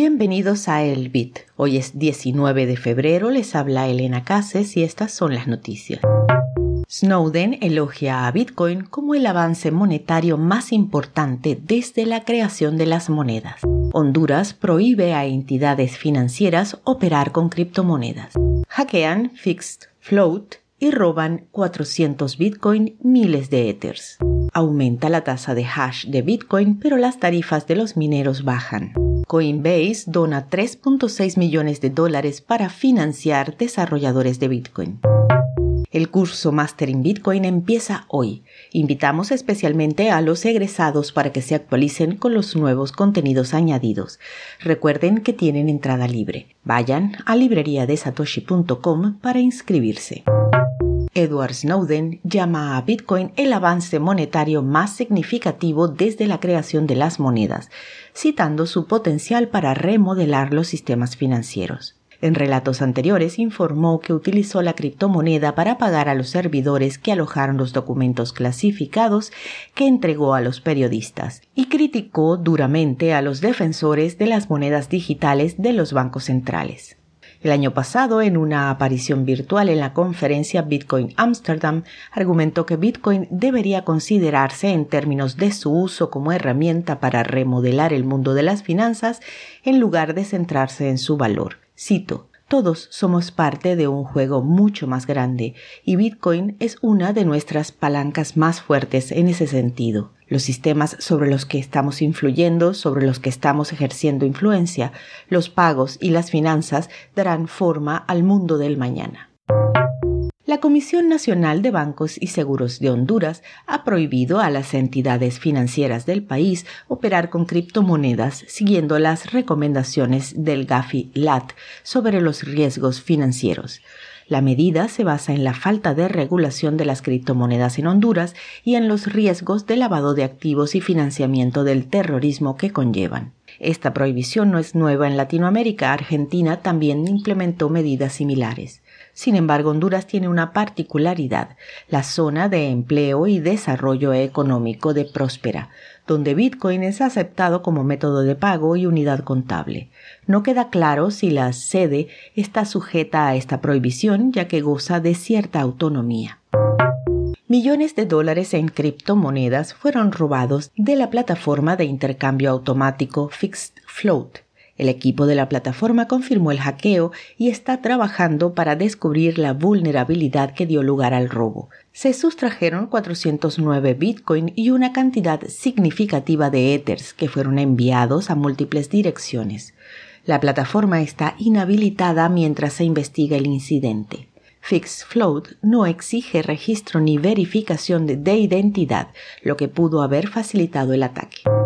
Bienvenidos a El Bit. Hoy es 19 de febrero, les habla Elena Cases y estas son las noticias. Snowden elogia a Bitcoin como el avance monetario más importante desde la creación de las monedas. Honduras prohíbe a entidades financieras operar con criptomonedas. Hackean Fixed Float y roban 400 Bitcoin miles de Ethers. Aumenta la tasa de hash de Bitcoin, pero las tarifas de los mineros bajan. Coinbase dona 3.6 millones de dólares para financiar desarrolladores de Bitcoin. El curso Master in Bitcoin empieza hoy. Invitamos especialmente a los egresados para que se actualicen con los nuevos contenidos añadidos. Recuerden que tienen entrada libre. Vayan a libreriadesatoshi.com para inscribirse. Edward Snowden llama a Bitcoin el avance monetario más significativo desde la creación de las monedas, citando su potencial para remodelar los sistemas financieros. En relatos anteriores informó que utilizó la criptomoneda para pagar a los servidores que alojaron los documentos clasificados que entregó a los periodistas y criticó duramente a los defensores de las monedas digitales de los bancos centrales. El año pasado, en una aparición virtual en la conferencia Bitcoin Amsterdam, argumentó que Bitcoin debería considerarse en términos de su uso como herramienta para remodelar el mundo de las finanzas en lugar de centrarse en su valor. Cito, todos somos parte de un juego mucho más grande y Bitcoin es una de nuestras palancas más fuertes en ese sentido. Los sistemas sobre los que estamos influyendo, sobre los que estamos ejerciendo influencia, los pagos y las finanzas darán forma al mundo del mañana. La Comisión Nacional de Bancos y Seguros de Honduras ha prohibido a las entidades financieras del país operar con criptomonedas siguiendo las recomendaciones del GAFI-LAT sobre los riesgos financieros. La medida se basa en la falta de regulación de las criptomonedas en Honduras y en los riesgos de lavado de activos y financiamiento del terrorismo que conllevan. Esta prohibición no es nueva en Latinoamérica. Argentina también implementó medidas similares. Sin embargo, Honduras tiene una particularidad, la zona de empleo y desarrollo económico de Próspera, donde Bitcoin es aceptado como método de pago y unidad contable. No queda claro si la sede está sujeta a esta prohibición, ya que goza de cierta autonomía. Millones de dólares en criptomonedas fueron robados de la plataforma de intercambio automático Fixed Float el equipo de la plataforma confirmó el hackeo y está trabajando para descubrir la vulnerabilidad que dio lugar al robo. Se sustrajeron 409 Bitcoin y una cantidad significativa de Ethers que fueron enviados a múltiples direcciones. La plataforma está inhabilitada mientras se investiga el incidente. FixFloat no exige registro ni verificación de identidad, lo que pudo haber facilitado el ataque.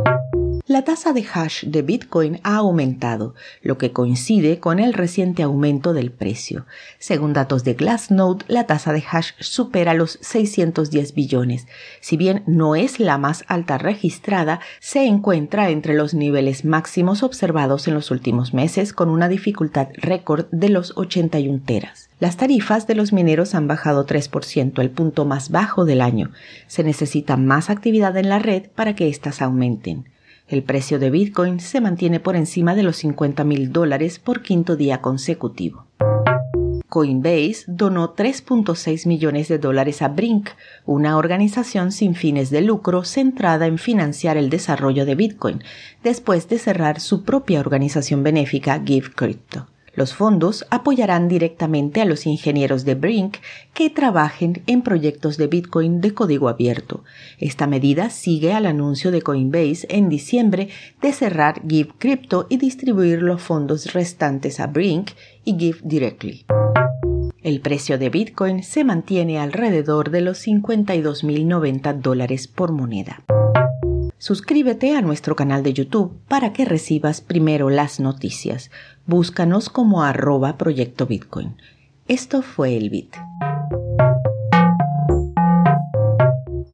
La tasa de hash de Bitcoin ha aumentado, lo que coincide con el reciente aumento del precio. Según datos de Glassnode, la tasa de hash supera los 610 billones. Si bien no es la más alta registrada, se encuentra entre los niveles máximos observados en los últimos meses con una dificultad récord de los 81 teras. Las tarifas de los mineros han bajado 3%, el punto más bajo del año. Se necesita más actividad en la red para que éstas aumenten. El precio de Bitcoin se mantiene por encima de los 50 mil dólares por quinto día consecutivo. Coinbase donó 3.6 millones de dólares a Brink, una organización sin fines de lucro centrada en financiar el desarrollo de Bitcoin, después de cerrar su propia organización benéfica Give Crypto. Los fondos apoyarán directamente a los ingenieros de Brink que trabajen en proyectos de Bitcoin de código abierto. Esta medida sigue al anuncio de Coinbase en diciembre de cerrar Give Crypto y distribuir los fondos restantes a Brink y Give Directly. El precio de Bitcoin se mantiene alrededor de los 52.090 dólares por moneda. Suscríbete a nuestro canal de YouTube para que recibas primero las noticias. Búscanos como arroba Proyecto Bitcoin. Esto fue el Bit.